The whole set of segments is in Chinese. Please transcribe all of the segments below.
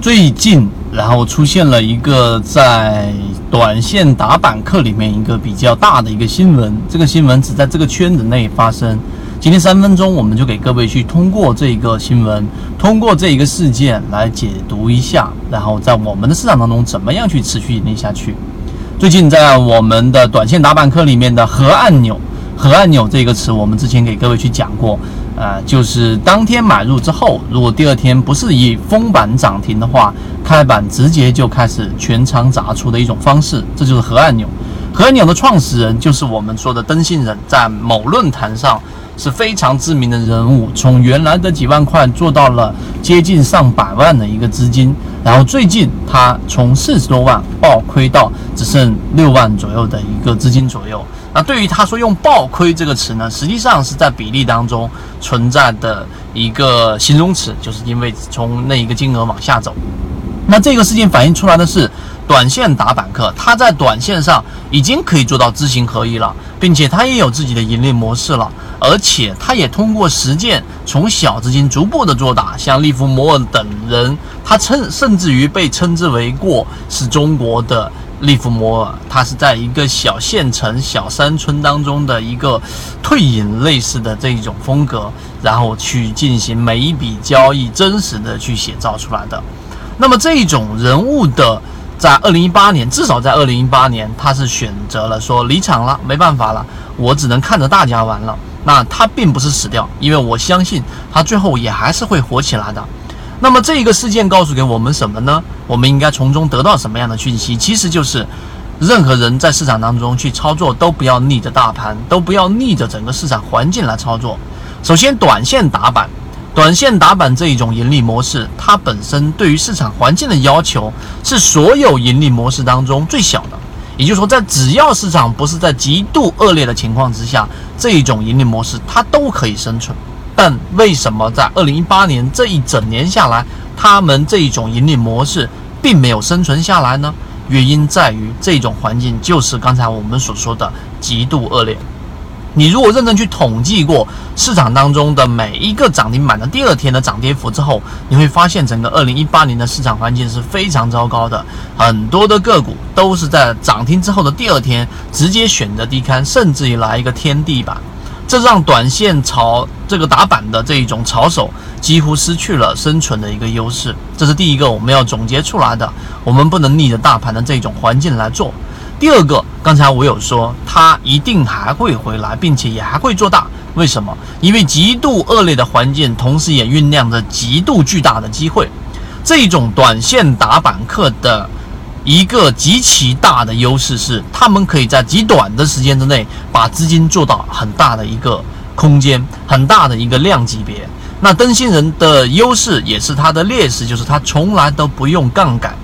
最近，然后出现了一个在短线打板课里面一个比较大的一个新闻，这个新闻只在这个圈子内发生。今天三分钟，我们就给各位去通过这个新闻，通过这一个事件来解读一下，然后在我们的市场当中怎么样去持续盈利下去。最近在我们的短线打板课里面的核按钮。核按钮这个词，我们之前给各位去讲过，呃，就是当天买入之后，如果第二天不是以封板涨停的话，开板直接就开始全仓砸出的一种方式，这就是核按钮。核按钮的创始人就是我们说的登信人，在某论坛上是非常知名的人物，从原来的几万块做到了接近上百万的一个资金，然后最近他从四十多万暴亏到只剩六万左右的一个资金左右。那对于他说用“暴亏”这个词呢，实际上是在比例当中存在的一个形容词，就是因为从那一个金额往下走。那这个事件反映出来的是，短线打板客他在短线上已经可以做到知行合一了，并且他也有自己的盈利模式了，而且他也通过实践从小资金逐步的做大，像利弗摩尔等人，他称甚至于被称之为过是中国的。利弗摩尔，它是在一个小县城、小山村当中的一个退隐类似的这一种风格，然后去进行每一笔交易真实的去写照出来的。那么这一种人物的，在二零一八年，至少在二零一八年，他是选择了说离场了，没办法了，我只能看着大家玩了。那他并不是死掉，因为我相信他最后也还是会活起来的。那么这一个事件告诉给我们什么呢？我们应该从中得到什么样的讯息？其实就是，任何人在市场当中去操作，都不要逆着大盘，都不要逆着整个市场环境来操作。首先，短线打板，短线打板这一种盈利模式，它本身对于市场环境的要求是所有盈利模式当中最小的。也就是说，在只要市场不是在极度恶劣的情况之下，这一种盈利模式它都可以生存。但为什么在二零一八年这一整年下来，他们这一种盈利模式并没有生存下来呢？原因在于这种环境就是刚才我们所说的极度恶劣。你如果认真去统计过市场当中的每一个涨停板的第二天的涨跌幅之后，你会发现整个二零一八年的市场环境是非常糟糕的，很多的个股都是在涨停之后的第二天直接选择低开，甚至于来一个天地板。这让短线炒这个打板的这一种炒手几乎失去了生存的一个优势，这是第一个我们要总结出来的。我们不能逆着大盘的这种环境来做。第二个，刚才我有说，它一定还会回来，并且也还会做大。为什么？因为极度恶劣的环境，同时也酝酿着极度巨大的机会。这种短线打板客的。一个极其大的优势是，他们可以在极短的时间之内把资金做到很大的一个空间，很大的一个量级别。那登星人的优势也是他的劣势，就是他从来都不用杠杆。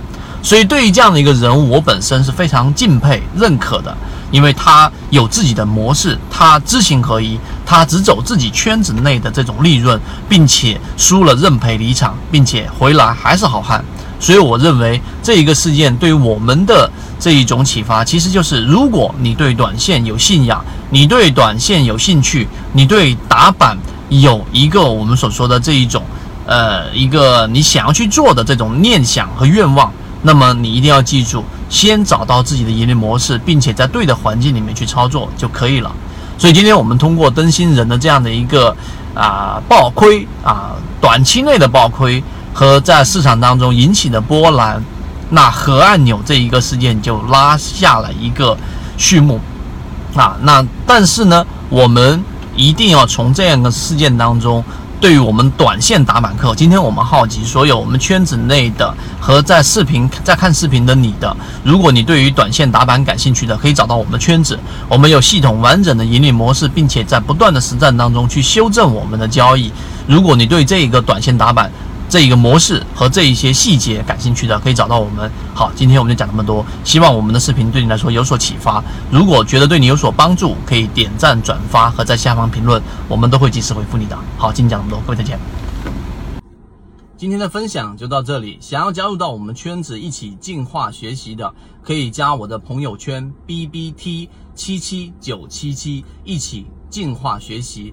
所以对于这样的一个人物，我本身是非常敬佩、认可的，因为他有自己的模式，他知行合一，他只走自己圈子内的这种利润，并且输了认赔离场，并且回来还是好汉。所以我认为这一个事件对于我们的这一种启发，其实就是如果你对短线有信仰，你对短线有兴趣，你对打板有一个我们所说的这一种，呃，一个你想要去做的这种念想和愿望，那么你一定要记住，先找到自己的盈利模式，并且在对的环境里面去操作就可以了。所以今天我们通过灯芯人的这样的一个啊暴亏啊，短期内的暴亏。和在市场当中引起的波澜，那核按钮这一个事件就拉下了一个序幕啊。那但是呢，我们一定要从这样的事件当中，对于我们短线打板客，今天我们好奇所有我们圈子内的和在视频在看视频的你的，如果你对于短线打板感兴趣的，可以找到我们的圈子，我们有系统完整的盈利模式，并且在不断的实战当中去修正我们的交易。如果你对这一个短线打板，这一个模式和这一些细节感兴趣的，可以找到我们。好，今天我们就讲那么多，希望我们的视频对你来说有所启发。如果觉得对你有所帮助，可以点赞、转发和在下方评论，我们都会及时回复你的。好，今天讲那么多，各位再见。今天的分享就到这里，想要加入到我们圈子一起进化学习的，可以加我的朋友圈 B B T 七七九七七，一起进化学习。